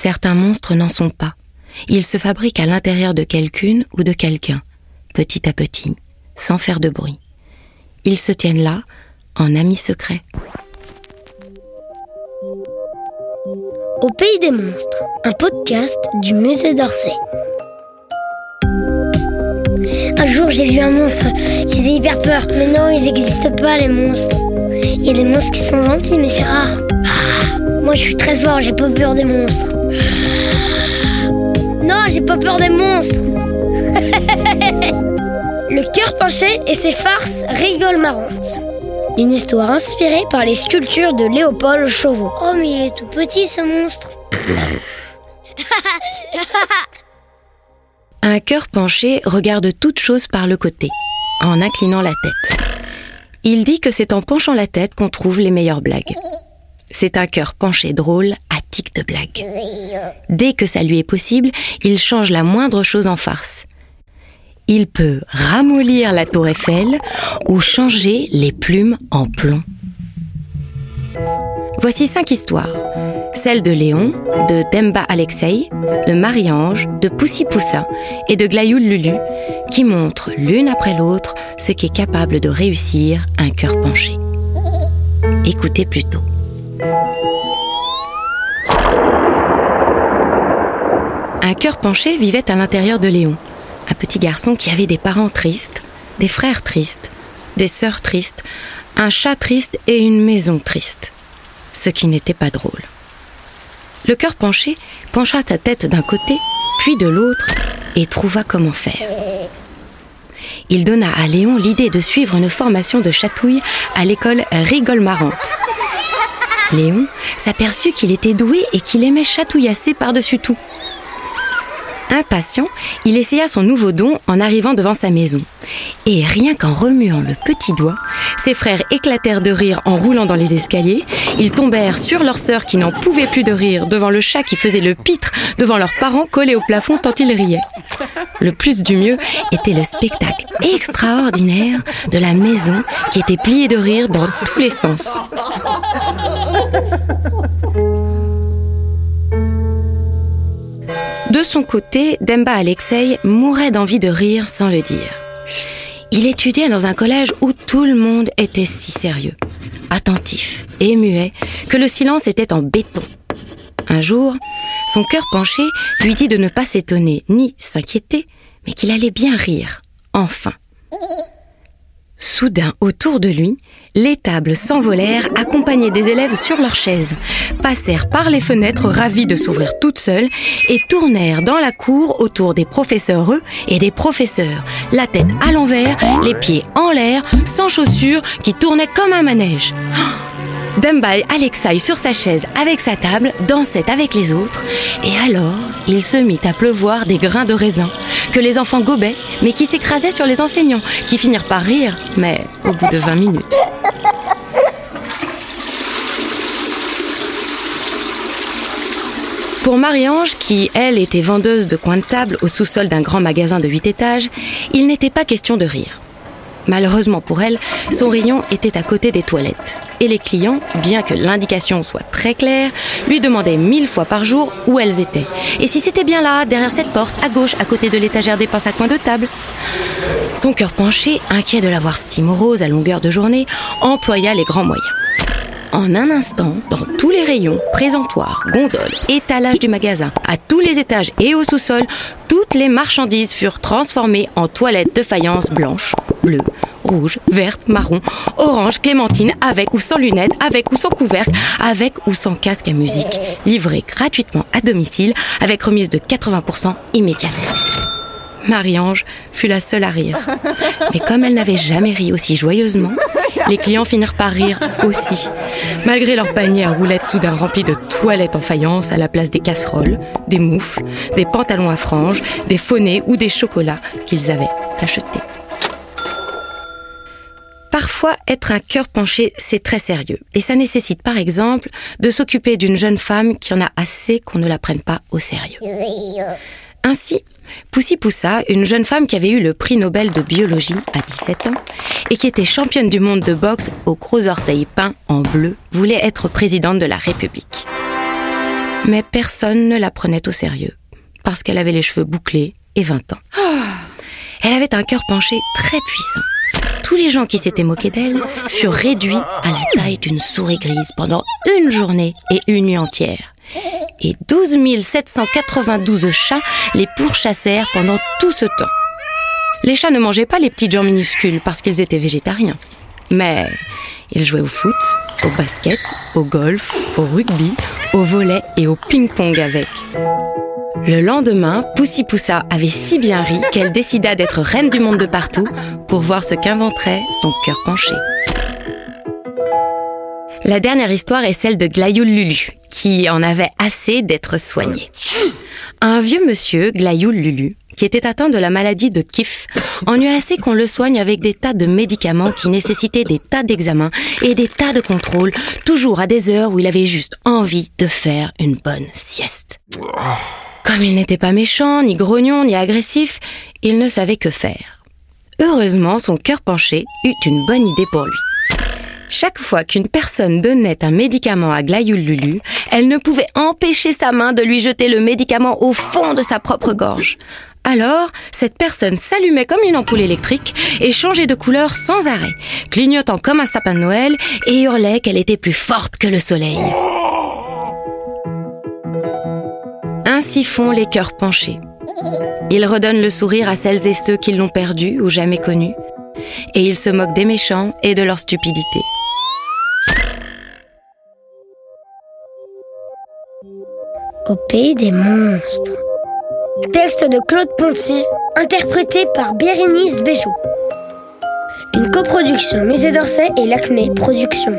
Certains monstres n'en sont pas. Ils se fabriquent à l'intérieur de quelqu'une ou de quelqu'un, petit à petit, sans faire de bruit. Ils se tiennent là, en amis secrets. Au pays des monstres, un podcast du musée d'Orsay. Un jour, j'ai vu un monstre qui faisait hyper peur. Mais non, ils n'existent pas, les monstres. Il y a des monstres qui sont gentils, mais moi, je suis très fort, j'ai pas peur des monstres. Non, j'ai pas peur des monstres. Le cœur penché et ses farces rigolent marrantes. Une histoire inspirée par les sculptures de Léopold Chauveau. Oh, mais il est tout petit, ce monstre. Un cœur penché regarde toute chose par le côté, en inclinant la tête. Il dit que c'est en penchant la tête qu'on trouve les meilleures blagues. C'est un cœur penché drôle, attique de blagues. Dès que ça lui est possible, il change la moindre chose en farce. Il peut ramollir la tour Eiffel ou changer les plumes en plomb. Voici cinq histoires. Celle de Léon, de Demba Alexei, de Marie-Ange, de Poussy Poussa et de Glayoul Lulu, qui montrent l'une après l'autre ce qu'est capable de réussir un cœur penché. Écoutez plutôt. Un cœur penché vivait à l'intérieur de Léon, un petit garçon qui avait des parents tristes, des frères tristes, des sœurs tristes, un chat triste et une maison triste, ce qui n'était pas drôle. Le cœur penché pencha sa tête d'un côté, puis de l'autre, et trouva comment faire. Il donna à Léon l'idée de suivre une formation de chatouille à l'école Rigole Marrante. Léon s'aperçut qu'il était doué et qu'il aimait chatouillasser par-dessus tout. Impatient, il essaya son nouveau don en arrivant devant sa maison. Et rien qu'en remuant le petit doigt, ses frères éclatèrent de rire en roulant dans les escaliers. Ils tombèrent sur leur sœur qui n'en pouvait plus de rire devant le chat qui faisait le pitre devant leurs parents collés au plafond tant ils riaient. Le plus du mieux était le spectacle extraordinaire de la maison qui était pliée de rire dans tous les sens. De son côté, Demba Alexei mourait d'envie de rire sans le dire. Il étudiait dans un collège où tout le monde était si sérieux, attentif et muet que le silence était en béton. Un jour, son cœur penché lui dit de ne pas s'étonner ni s'inquiéter, mais qu'il allait bien rire, enfin. Soudain, autour de lui, les tables s'envolèrent, accompagnées des élèves sur leurs chaises, passèrent par les fenêtres ravis de s'ouvrir toutes seules et tournèrent dans la cour autour des professeurs eux et des professeurs, la tête à l'envers, les pieds en l'air, sans chaussures, qui tournaient comme un manège. Dumbai Alexei sur sa chaise avec sa table dansait avec les autres. Et alors il se mit à pleuvoir des grains de raisin que les enfants gobaient mais qui s'écrasaient sur les enseignants qui finirent par rire mais au bout de 20 minutes. Pour Marie-Ange, qui, elle, était vendeuse de coin de table au sous-sol d'un grand magasin de 8 étages, il n'était pas question de rire. Malheureusement pour elle, son rayon était à côté des toilettes. Et les clients, bien que l'indication soit très claire, lui demandaient mille fois par jour où elles étaient. Et si c'était bien là, derrière cette porte, à gauche, à côté de l'étagère des pinces à coin de table. Son cœur penché, inquiet de la voir si morose à longueur de journée, employa les grands moyens. En un instant, dans tous les rayons, présentoirs, gondoles, étalages du magasin, à tous les étages et au sous-sol, toutes les marchandises furent transformées en toilettes de faïence blanches, bleues, rouges, vertes, marron, orange, clémentine, avec ou sans lunettes, avec ou sans couvercle, avec ou sans casque à musique, livrées gratuitement à domicile, avec remise de 80% immédiate. Marie-Ange fut la seule à rire. Mais comme elle n'avait jamais ri aussi joyeusement, les clients finirent par rire aussi, malgré leur panier à roulettes soudain rempli de toilettes en faïence à la place des casseroles, des moufles, des pantalons à franges, des fonnets ou des chocolats qu'ils avaient achetés. Parfois, être un cœur penché, c'est très sérieux. Et ça nécessite, par exemple, de s'occuper d'une jeune femme qui en a assez qu'on ne la prenne pas au sérieux. Ainsi, Poussy Poussa, une jeune femme qui avait eu le prix Nobel de biologie à 17 ans et qui était championne du monde de boxe aux gros orteils peints en bleu, voulait être présidente de la République. Mais personne ne la prenait au sérieux, parce qu'elle avait les cheveux bouclés et 20 ans. Elle avait un cœur penché très puissant. Tous les gens qui s'étaient moqués d'elle furent réduits à la taille d'une souris grise pendant une journée et une nuit entière. Et 12 792 chats les pourchassèrent pendant tout ce temps. Les chats ne mangeaient pas les petites gens minuscules parce qu'ils étaient végétariens. Mais ils jouaient au foot, au basket, au golf, au rugby, au volet et au ping-pong avec. Le lendemain, Poussy Poussa avait si bien ri qu'elle décida d'être reine du monde de partout pour voir ce qu'inventerait son cœur penché. La dernière histoire est celle de Glayoul Lulu, qui en avait assez d'être soigné. Un vieux monsieur, Glayoul Lulu, qui était atteint de la maladie de Kif, en eut assez qu'on le soigne avec des tas de médicaments qui nécessitaient des tas d'examens et des tas de contrôles, toujours à des heures où il avait juste envie de faire une bonne sieste. Comme il n'était pas méchant, ni grognon, ni agressif, il ne savait que faire. Heureusement, son cœur penché eut une bonne idée pour lui. Chaque fois qu'une personne donnait un médicament à Glayoul Lulu, elle ne pouvait empêcher sa main de lui jeter le médicament au fond de sa propre gorge. Alors, cette personne s'allumait comme une ampoule électrique et changeait de couleur sans arrêt, clignotant comme un sapin de Noël et hurlait qu'elle était plus forte que le soleil. Ainsi font les cœurs penchés. Ils redonnent le sourire à celles et ceux qui l'ont perdu ou jamais connu, et ils se moquent des méchants et de leur stupidité. Au pays des monstres. Texte de Claude Ponty, interprété par Bérénice Béchot. Une coproduction Musée d'Orsay et l'Acmé Productions.